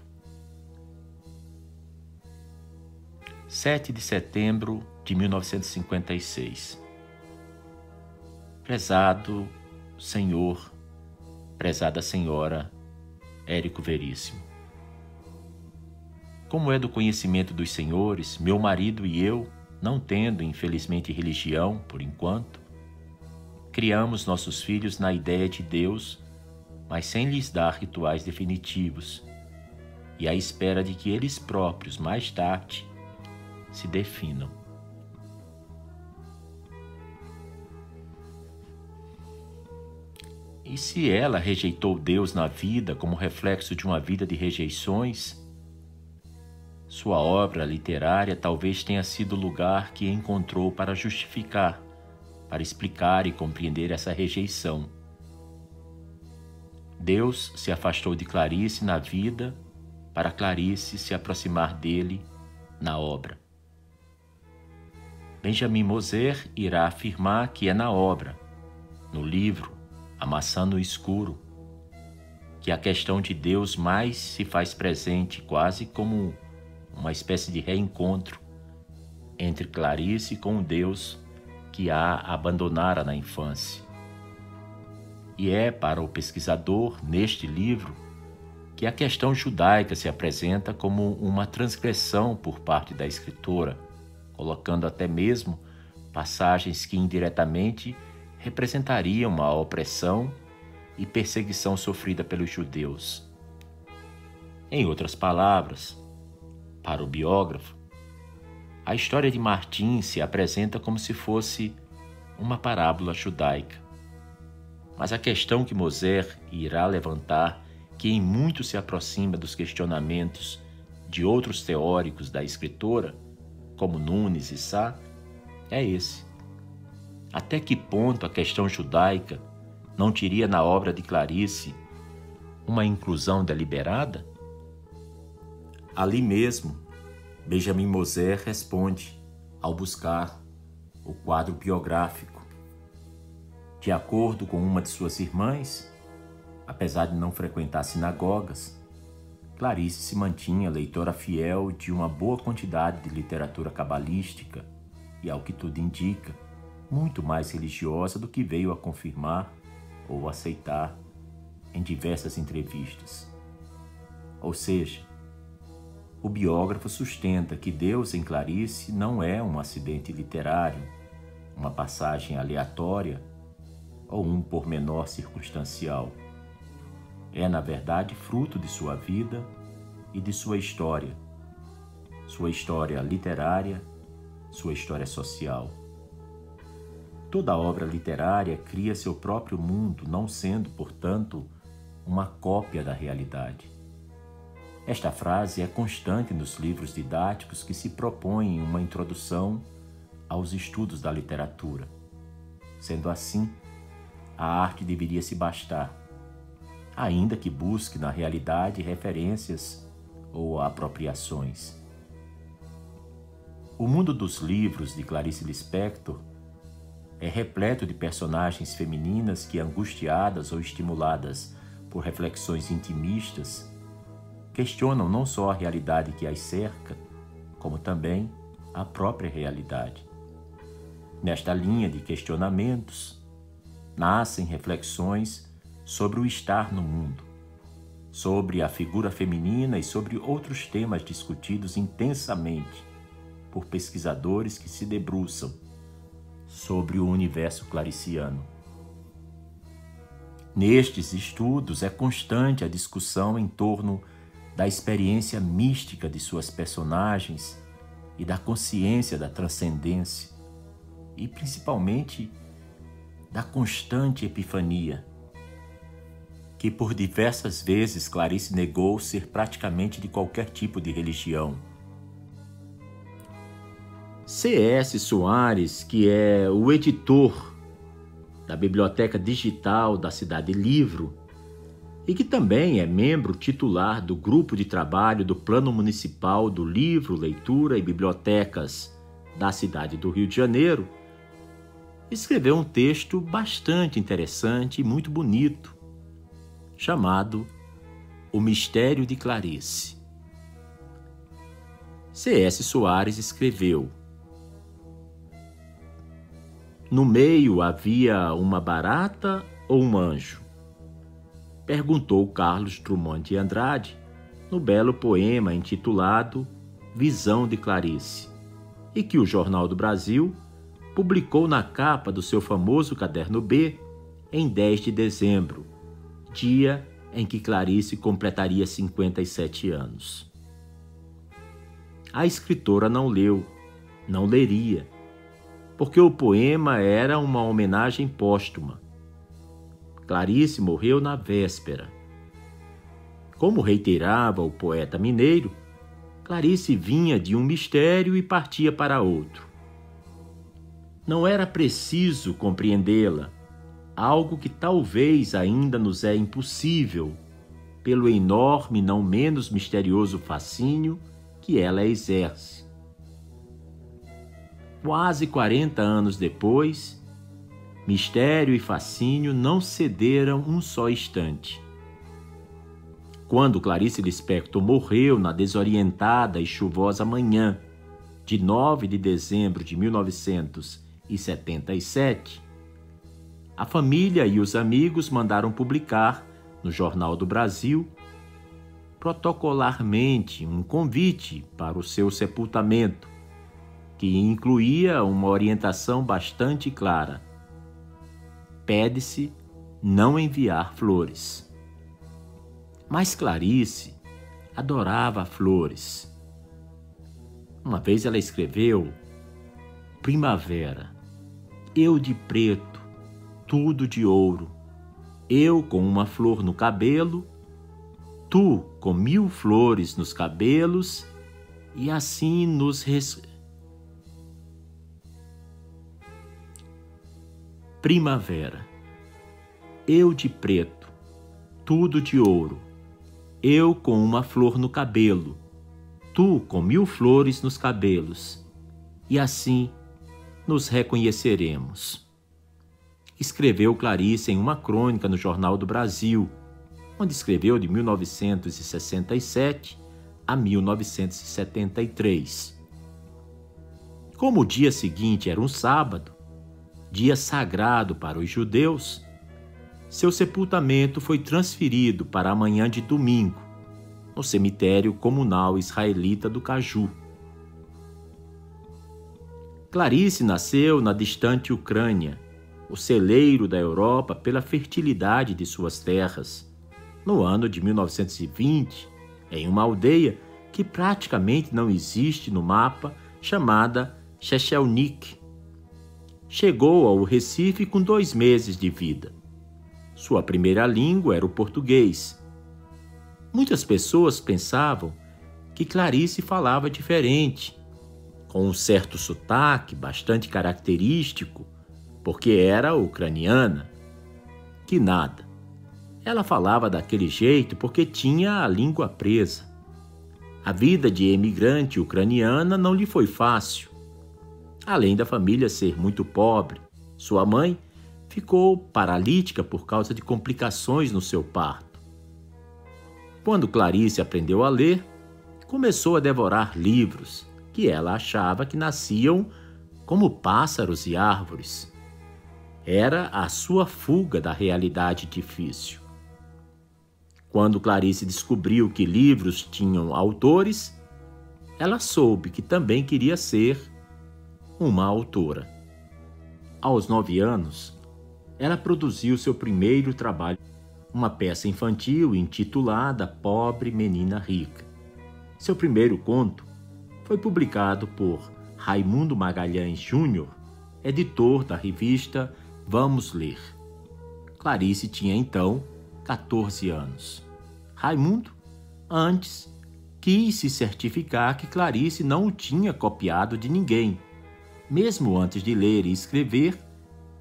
7 de setembro de 1956. Prezado Senhor, prezada Senhora Érico Veríssimo. Como é do conhecimento dos senhores, meu marido e eu, não tendo infelizmente religião por enquanto, criamos nossos filhos na ideia de Deus, mas sem lhes dar rituais definitivos, e à espera de que eles próprios, mais tarde, se definam. E se ela rejeitou Deus na vida como reflexo de uma vida de rejeições, sua obra literária talvez tenha sido o lugar que encontrou para justificar, para explicar e compreender essa rejeição. Deus se afastou de Clarice na vida para Clarice se aproximar dele na obra. Benjamin Moser irá afirmar que é na obra, no livro A Maçã no Escuro, que a questão de Deus mais se faz presente, quase como uma espécie de reencontro entre Clarice com o Deus que a abandonara na infância. E é para o pesquisador, neste livro, que a questão judaica se apresenta como uma transgressão por parte da escritora, colocando até mesmo passagens que indiretamente representariam a opressão e perseguição sofrida pelos judeus. Em outras palavras, para o biógrafo, a história de Martim se apresenta como se fosse uma parábola judaica. Mas a questão que Moser irá levantar, que em muito se aproxima dos questionamentos de outros teóricos da escritora, como Nunes e Sá, é esse. Até que ponto a questão judaica não teria na obra de Clarice uma inclusão deliberada? Ali mesmo, Benjamin Moser responde ao buscar o quadro biográfico. De acordo com uma de suas irmãs, apesar de não frequentar sinagogas, Clarice se mantinha leitora fiel de uma boa quantidade de literatura cabalística e, ao que tudo indica, muito mais religiosa do que veio a confirmar ou aceitar em diversas entrevistas. Ou seja, o biógrafo sustenta que Deus em Clarice não é um acidente literário, uma passagem aleatória ou um pormenor circunstancial. É, na verdade, fruto de sua vida e de sua história, sua história literária, sua história social. Toda obra literária cria seu próprio mundo, não sendo, portanto, uma cópia da realidade. Esta frase é constante nos livros didáticos que se propõem uma introdução aos estudos da literatura. Sendo assim, a arte deveria se bastar, ainda que busque na realidade referências ou apropriações. O mundo dos livros de Clarice Lispector é repleto de personagens femininas que, angustiadas ou estimuladas por reflexões intimistas, questionam não só a realidade que as cerca, como também a própria realidade. Nesta linha de questionamentos, nascem reflexões sobre o estar no mundo, sobre a figura feminina e sobre outros temas discutidos intensamente por pesquisadores que se debruçam sobre o universo clariciano. Nestes estudos é constante a discussão em torno da experiência mística de suas personagens e da consciência da transcendência, e principalmente da constante epifania, que por diversas vezes Clarice negou ser praticamente de qualquer tipo de religião. C.S. Soares, que é o editor da Biblioteca Digital da Cidade Livro, e que também é membro titular do grupo de trabalho do Plano Municipal do Livro, Leitura e Bibliotecas da cidade do Rio de Janeiro, escreveu um texto bastante interessante e muito bonito, chamado O Mistério de Clarice. C.S. Soares escreveu: No meio havia uma barata ou um anjo? Perguntou Carlos Drummond de Andrade no belo poema intitulado Visão de Clarice, e que o Jornal do Brasil publicou na capa do seu famoso caderno B em 10 de dezembro, dia em que Clarice completaria 57 anos. A escritora não leu, não leria, porque o poema era uma homenagem póstuma Clarice morreu na véspera. Como reiterava o poeta mineiro, Clarice vinha de um mistério e partia para outro. Não era preciso compreendê-la, algo que talvez ainda nos é impossível, pelo enorme, não menos misterioso fascínio que ela exerce. Quase 40 anos depois, mistério e fascínio não cederam um só instante. Quando Clarice Lispector morreu na desorientada e chuvosa manhã de 9 de dezembro de 1977, a família e os amigos mandaram publicar no Jornal do Brasil protocolarmente um convite para o seu sepultamento, que incluía uma orientação bastante clara. Pede-se não enviar flores. Mas Clarice adorava flores. Uma vez ela escreveu: Primavera, eu de preto, tudo de ouro, eu com uma flor no cabelo tu com mil flores nos cabelos e assim nos. Primavera. Eu de preto, tudo de ouro, eu com uma flor no cabelo, tu com mil flores nos cabelos, e assim nos reconheceremos. Escreveu Clarice em uma crônica no Jornal do Brasil onde escreveu de 1967 a 1973. Como o dia seguinte era um sábado, dia sagrado para os judeus, seu sepultamento foi transferido para a manhã de domingo, no cemitério comunal israelita do Caju. Clarice nasceu na distante Ucrânia, o celeiro da Europa pela fertilidade de suas terras no ano de 1920, em uma aldeia que praticamente não existe no mapa, chamada Chechelnik. Chegou ao Recife com dois meses de vida. Sua primeira língua era o português. Muitas pessoas pensavam que Clarice falava diferente, com um certo sotaque bastante característico, porque era ucraniana. Que nada. Ela falava daquele jeito porque tinha a língua presa. A vida de emigrante ucraniana não lhe foi fácil. Além da família ser muito pobre, sua mãe ficou paralítica por causa de complicações no seu parto. Quando Clarice aprendeu a ler, começou a devorar livros que ela achava que nasciam como pássaros e árvores. Era a sua fuga da realidade difícil. Quando Clarice descobriu que livros tinham autores, ela soube que também queria ser uma autora. Aos nove anos, ela produziu seu primeiro trabalho, uma peça infantil intitulada Pobre Menina Rica. Seu primeiro conto foi publicado por Raimundo Magalhães Júnior, editor da revista Vamos Ler. Clarice tinha então 14 anos. Raimundo, antes, quis se certificar que Clarice não o tinha copiado de ninguém. Mesmo antes de ler e escrever,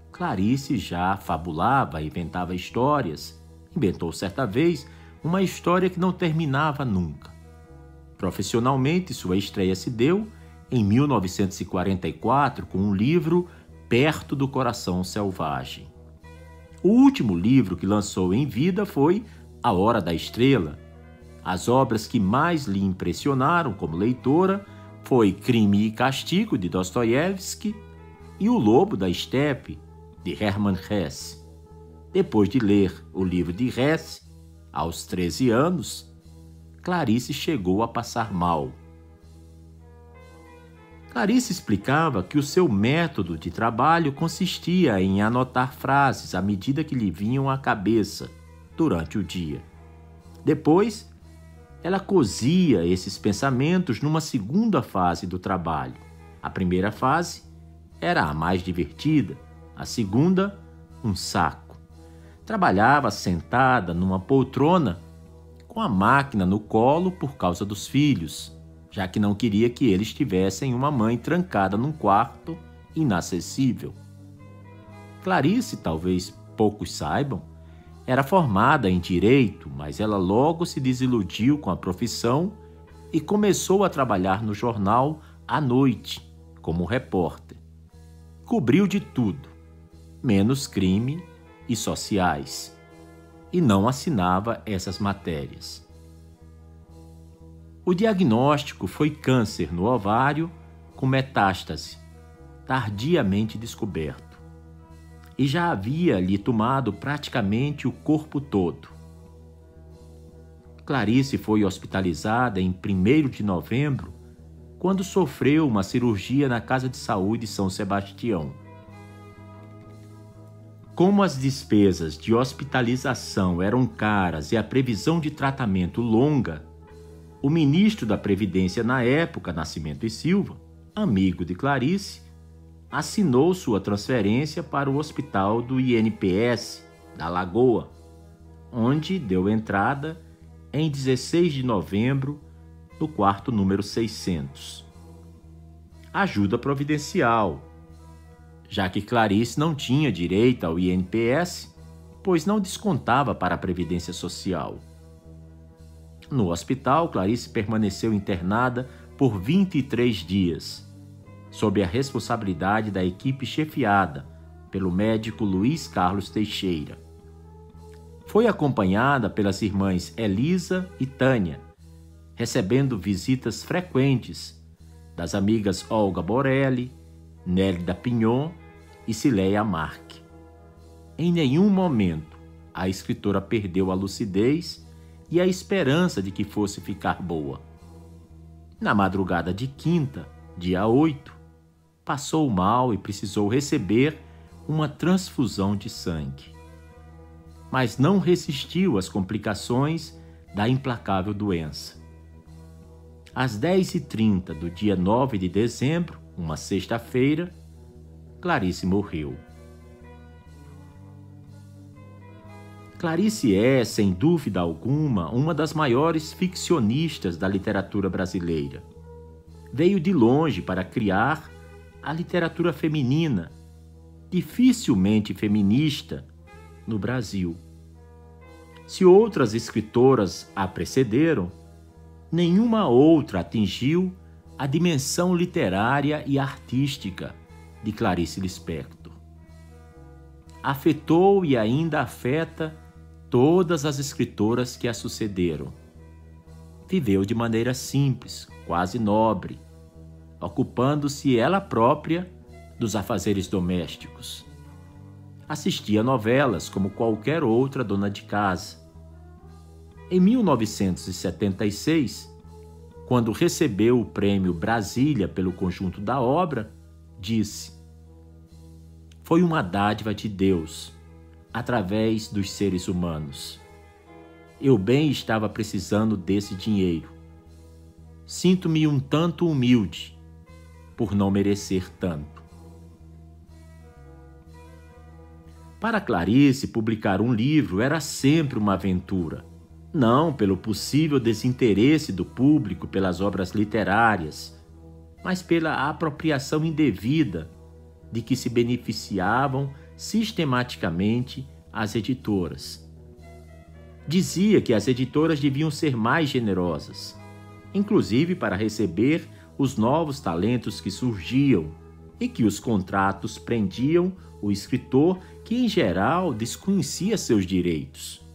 Clarice já fabulava, inventava histórias. Inventou certa vez uma história que não terminava nunca. Profissionalmente, sua estreia se deu em 1944 com o livro Perto do Coração Selvagem. O último livro que lançou em vida foi A Hora da Estrela. As obras que mais lhe impressionaram como leitora foi Crime e Castigo, de Dostoiévski, e O Lobo da Estepe, de Hermann Hesse. Depois de ler o livro de Hesse, aos 13 anos, Clarice chegou a passar mal Clarice explicava que o seu método de trabalho consistia em anotar frases à medida que lhe vinham à cabeça durante o dia. Depois, ela cozia esses pensamentos numa segunda fase do trabalho. A primeira fase era a mais divertida, a segunda, um saco. Trabalhava sentada numa poltrona com a máquina no colo por causa dos filhos já que não queria que eles tivessem uma mãe trancada num quarto inacessível. Clarice, talvez poucos saibam, era formada em direito, mas ela logo se desiludiu com a profissão e começou a trabalhar no jornal à noite, como repórter. Cobriu de tudo, menos crime e sociais, e não assinava essas matérias. O diagnóstico foi câncer no ovário com metástase, tardiamente descoberto. E já havia lhe tomado praticamente o corpo todo. Clarice foi hospitalizada em 1 de novembro, quando sofreu uma cirurgia na Casa de Saúde São Sebastião. Como as despesas de hospitalização eram caras e a previsão de tratamento longa, o ministro da Previdência na época, Nascimento e Silva, amigo de Clarice, assinou sua transferência para o hospital do INPS da Lagoa, onde deu entrada em 16 de novembro no quarto número 600. Ajuda providencial, já que Clarice não tinha direito ao INPS, pois não descontava para a Previdência Social. No hospital, Clarice permaneceu internada por 23 dias, sob a responsabilidade da equipe chefiada pelo médico Luiz Carlos Teixeira. Foi acompanhada pelas irmãs Elisa e Tânia, recebendo visitas frequentes das amigas Olga Borelli, Nélida Pignon e Cileia Marque. Em nenhum momento a escritora perdeu a lucidez e a esperança de que fosse ficar boa. Na madrugada de quinta, dia 8, passou mal e precisou receber uma transfusão de sangue. Mas não resistiu às complicações da implacável doença. Às 10h30 do dia 9 de dezembro, uma sexta-feira, Clarice morreu. Clarice é, sem dúvida alguma, uma das maiores ficcionistas da literatura brasileira. Veio de longe para criar a literatura feminina, dificilmente feminista, no Brasil. Se outras escritoras a precederam, nenhuma outra atingiu a dimensão literária e artística de Clarice Lispector. Afetou e ainda afeta todas as escritoras que a sucederam. Viveu de maneira simples, quase nobre, ocupando-se ela própria dos afazeres domésticos. Assistia novelas como qualquer outra dona de casa. Em 1976, quando recebeu o prêmio Brasília pelo conjunto da obra, disse: Foi uma dádiva de Deus através dos seres humanos. Eu bem estava precisando desse dinheiro. Sinto-me um tanto humilde por não merecer tanto. Para Clarice, publicar um livro era sempre uma aventura, não pelo possível desinteresse do público pelas obras literárias, mas pela apropriação indevida de que se beneficiavam sistematicamente as editoras. Dizia que as editoras deviam ser mais generosas, inclusive para receber os novos talentos que surgiam e que os contratos prendiam o escritor que, em geral, desconhecia seus direitos.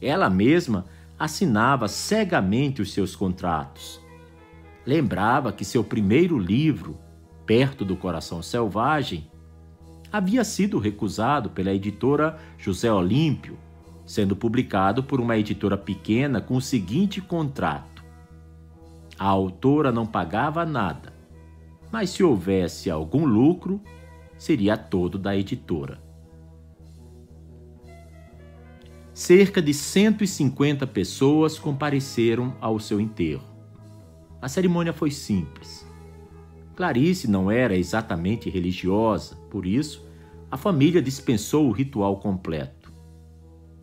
Ela mesma assinava cegamente os seus contratos. Lembrava que seu primeiro livro, Perto do Coração Selvagem, havia sido recusado pela editora José Olímpio, sendo publicado por uma editora pequena com o seguinte contrato: a autora não pagava nada, mas se houvesse algum lucro, seria todo da editora. Cerca de 150 pessoas compareceram ao seu enterro. A cerimônia foi simples. Clarice não era exatamente religiosa, por isso a família dispensou o ritual completo.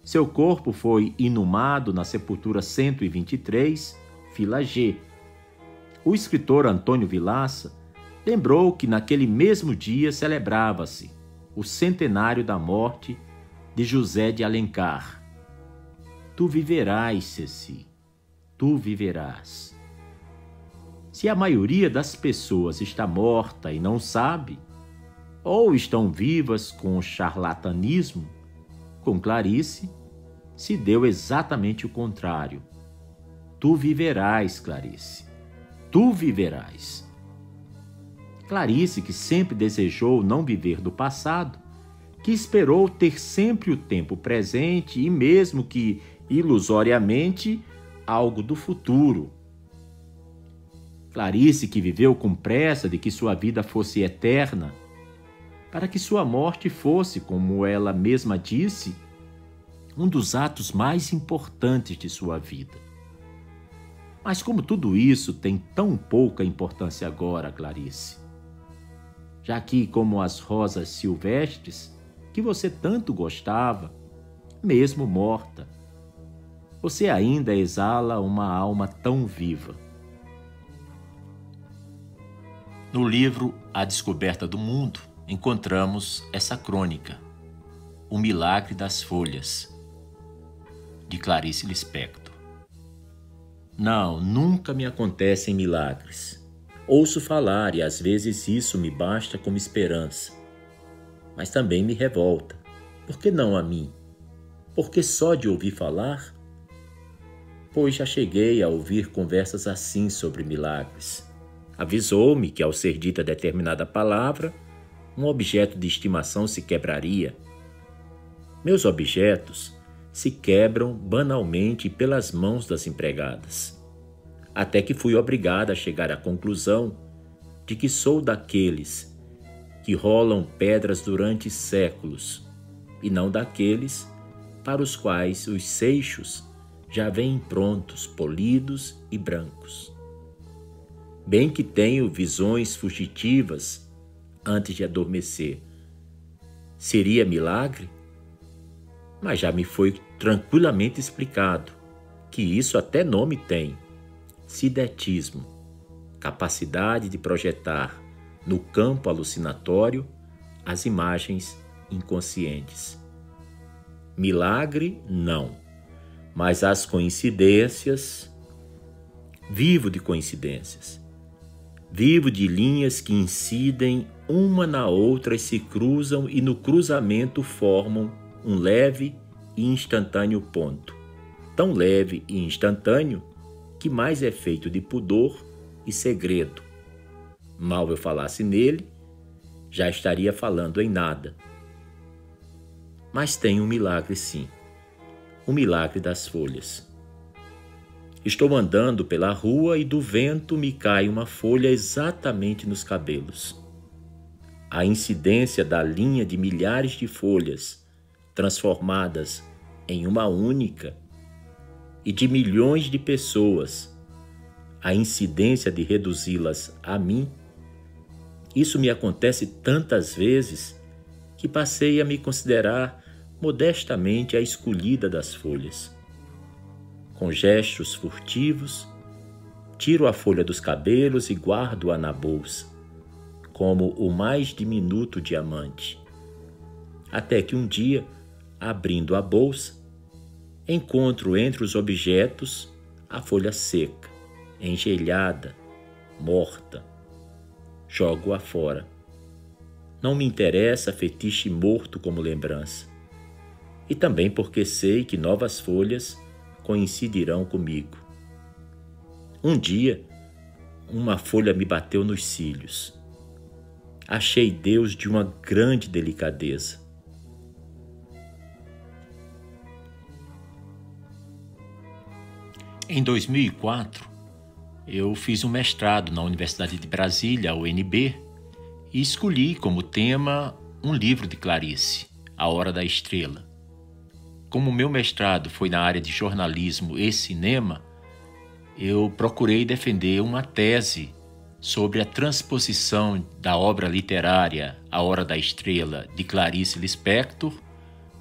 Seu corpo foi inumado na sepultura 123, fila G. O escritor Antônio Vilaça lembrou que naquele mesmo dia celebrava-se o centenário da morte de José de Alencar. Tu viverás, Ceci, tu viverás. Se a maioria das pessoas está morta e não sabe, ou estão vivas com charlatanismo, com Clarice, se deu exatamente o contrário. Tu viverás, Clarice. Tu viverás. Clarice, que sempre desejou não viver do passado, que esperou ter sempre o tempo presente e, mesmo que ilusoriamente, algo do futuro. Clarice, que viveu com pressa de que sua vida fosse eterna, para que sua morte fosse, como ela mesma disse, um dos atos mais importantes de sua vida. Mas como tudo isso tem tão pouca importância agora, Clarice? Já que, como as rosas silvestres, que você tanto gostava, mesmo morta, você ainda exala uma alma tão viva. No livro A Descoberta do Mundo, encontramos essa crônica, O Milagre das Folhas, de Clarice Lispector. Não, nunca me acontecem milagres. Ouço falar e às vezes isso me basta como esperança. Mas também me revolta. Por que não a mim? Porque só de ouvir falar? Pois já cheguei a ouvir conversas assim sobre milagres. Avisou-me que ao ser dita determinada palavra, um objeto de estimação se quebraria. Meus objetos se quebram banalmente pelas mãos das empregadas. Até que fui obrigada a chegar à conclusão de que sou daqueles que rolam pedras durante séculos e não daqueles para os quais os seixos já vêm prontos, polidos e brancos. Bem que tenho visões fugitivas antes de adormecer. Seria milagre? Mas já me foi tranquilamente explicado que isso até nome tem: sidetismo capacidade de projetar no campo alucinatório as imagens inconscientes. Milagre, não, mas as coincidências. Vivo de coincidências. Vivo de linhas que incidem uma na outra e se cruzam e no cruzamento formam um leve e instantâneo ponto. Tão leve e instantâneo que mais é feito de pudor e segredo. Mal eu falasse nele, já estaria falando em nada. Mas tem um milagre sim, o milagre das folhas. Estou andando pela rua e do vento me cai uma folha exatamente nos cabelos. A incidência da linha de milhares de folhas transformadas em uma única e de milhões de pessoas, a incidência de reduzi-las a mim, isso me acontece tantas vezes que passei a me considerar modestamente a escolhida das folhas. Com gestos furtivos, tiro a folha dos cabelos e guardo-a na bolsa, como o mais diminuto diamante. Até que um dia, abrindo a bolsa, encontro entre os objetos a folha seca, engelhada, morta. Jogo-a fora. Não me interessa fetiche morto como lembrança. E também porque sei que novas folhas coincidirão comigo. Um dia, uma folha me bateu nos cílios. Achei Deus de uma grande delicadeza. Em 2004, eu fiz um mestrado na Universidade de Brasília, UNB, e escolhi como tema um livro de Clarice, A Hora da Estrela. Como meu mestrado foi na área de jornalismo e cinema, eu procurei defender uma tese sobre a transposição da obra literária A Hora da Estrela de Clarice Lispector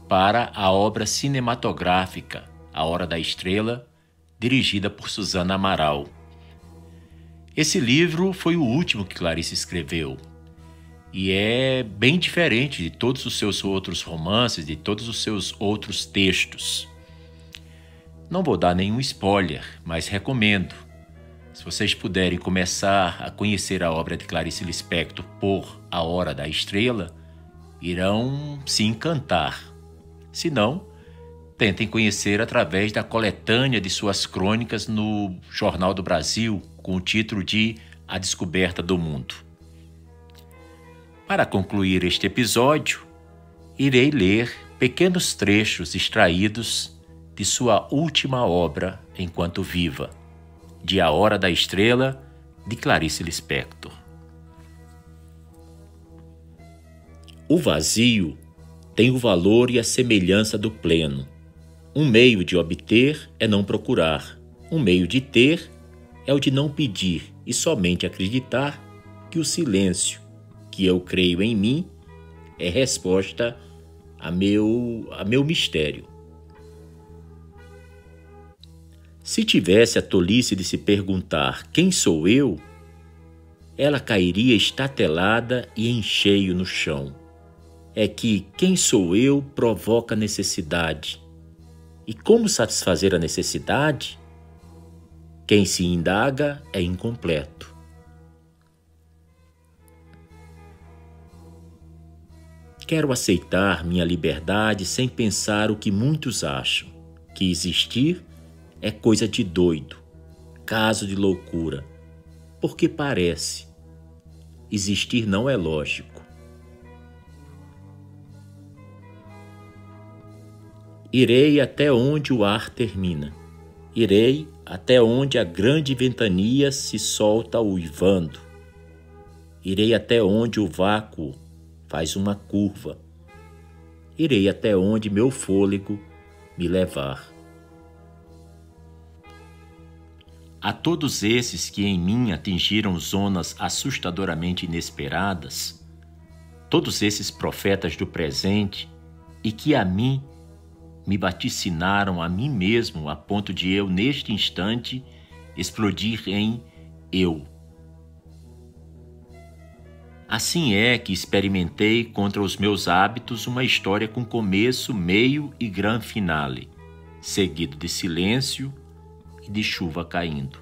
para a obra cinematográfica A Hora da Estrela, dirigida por Susana Amaral. Esse livro foi o último que Clarice escreveu, e é bem diferente de todos os seus outros romances, de todos os seus outros textos. Não vou dar nenhum spoiler, mas recomendo. Se vocês puderem começar a conhecer a obra de Clarice Lispector por A Hora da Estrela, irão se encantar. Se não, tentem conhecer através da coletânea de suas crônicas no Jornal do Brasil, com o título de A Descoberta do Mundo. Para concluir este episódio, irei ler pequenos trechos extraídos de sua última obra enquanto viva, de A Hora da Estrela, de Clarice Lispector. O vazio tem o valor e a semelhança do pleno. Um meio de obter é não procurar, um meio de ter é o de não pedir e somente acreditar que o silêncio, que eu creio em mim, é resposta a meu, a meu mistério. Se tivesse a tolice de se perguntar quem sou eu, ela cairia estatelada e em cheio no chão. É que quem sou eu provoca necessidade. E como satisfazer a necessidade? Quem se indaga é incompleto. Quero aceitar minha liberdade sem pensar o que muitos acham, que existir é coisa de doido, caso de loucura, porque parece. Existir não é lógico. Irei até onde o ar termina. Irei até onde a grande ventania se solta uivando. Irei até onde o vácuo faz uma curva. Irei até onde meu fôlego me levar. A todos esses que em mim atingiram zonas assustadoramente inesperadas, todos esses profetas do presente e que a mim me vaticinaram a mim mesmo a ponto de eu, neste instante, explodir em eu Assim é que experimentei contra os meus hábitos uma história com começo, meio e gran finale, seguido de silêncio e de chuva caindo.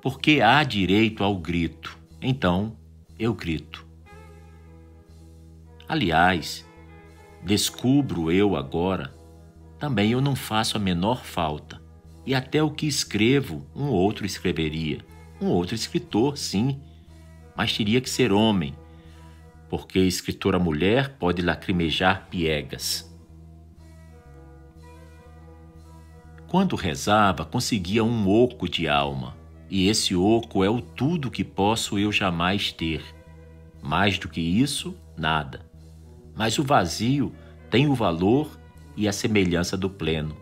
Porque há direito ao grito, então eu grito. Aliás, descubro eu agora, também eu não faço a menor falta, e até o que escrevo, um outro escreveria, um outro escritor, sim, mas teria que ser homem, porque escritora mulher pode lacrimejar piegas. Quando rezava, conseguia um oco de alma, e esse oco é o tudo que posso eu jamais ter. Mais do que isso, nada. Mas o vazio tem o valor e a semelhança do pleno.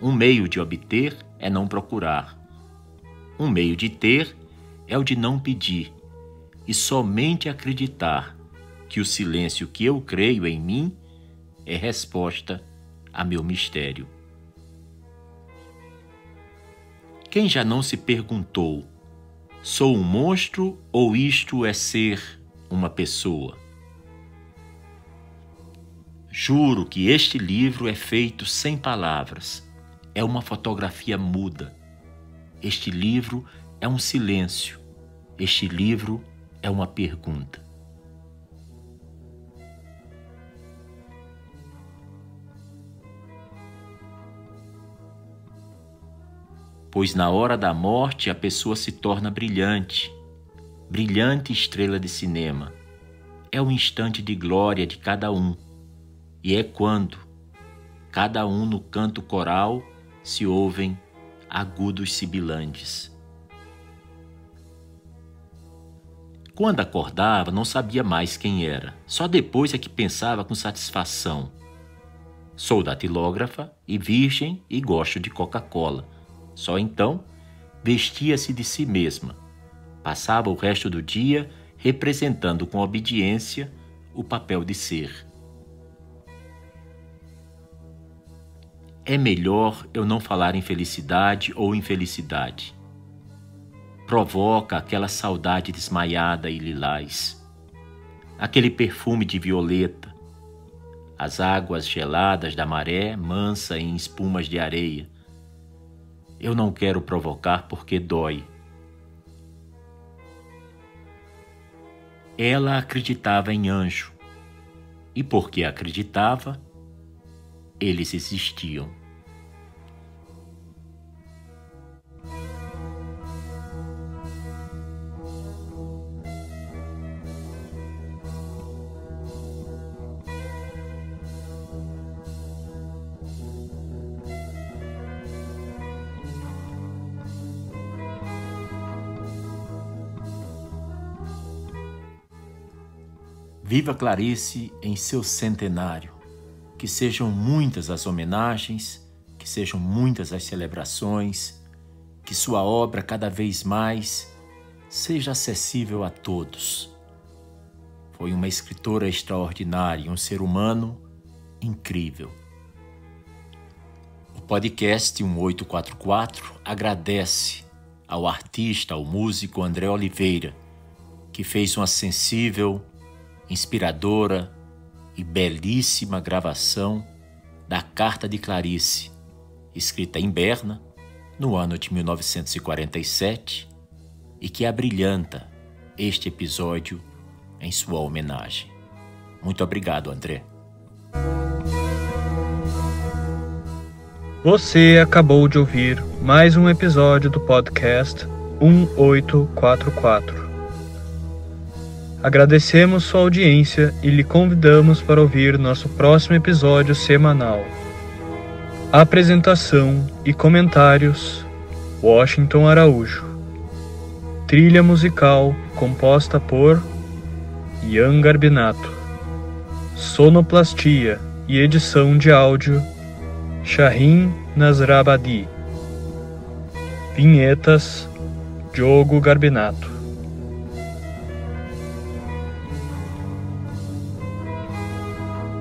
Um meio de obter é não procurar. Um meio de ter é o de não pedir e somente acreditar que o silêncio que eu creio em mim é resposta a meu mistério. Quem já não se perguntou: sou um monstro ou isto é ser uma pessoa? Juro que este livro é feito sem palavras, é uma fotografia muda. Este livro é um silêncio. Este livro é uma pergunta. Pois na hora da morte a pessoa se torna brilhante, brilhante estrela de cinema. É o instante de glória de cada um, e é quando, cada um no canto coral, se ouvem agudos sibilantes. Quando acordava, não sabia mais quem era. Só depois é que pensava com satisfação. Sou datilógrafa e virgem e gosto de Coca-Cola. Só então vestia-se de si mesma. Passava o resto do dia representando com obediência o papel de ser. É melhor eu não falar em felicidade ou infelicidade. Provoca aquela saudade desmaiada e lilás, aquele perfume de violeta, as águas geladas da maré mansa em espumas de areia, Eu não quero provocar porque dói. Ela acreditava em anjo, e porque acreditava, eles existiam. Viva Clarice em seu centenário. Que sejam muitas as homenagens, que sejam muitas as celebrações, que sua obra cada vez mais seja acessível a todos. Foi uma escritora extraordinária, um ser humano incrível. O podcast 1844 agradece ao artista, ao músico André Oliveira, que fez uma sensível inspiradora e belíssima gravação da Carta de Clarice, escrita em Berna no ano de 1947 e que abrilhanta este episódio em sua homenagem. Muito obrigado, André. Você acabou de ouvir mais um episódio do podcast 1844. Agradecemos sua audiência e lhe convidamos para ouvir nosso próximo episódio semanal. Apresentação e comentários: Washington Araújo. Trilha musical composta por Ian Garbinato. Sonoplastia e edição de áudio Shahin Nasrabadi. Vinhetas Diogo Garbinato.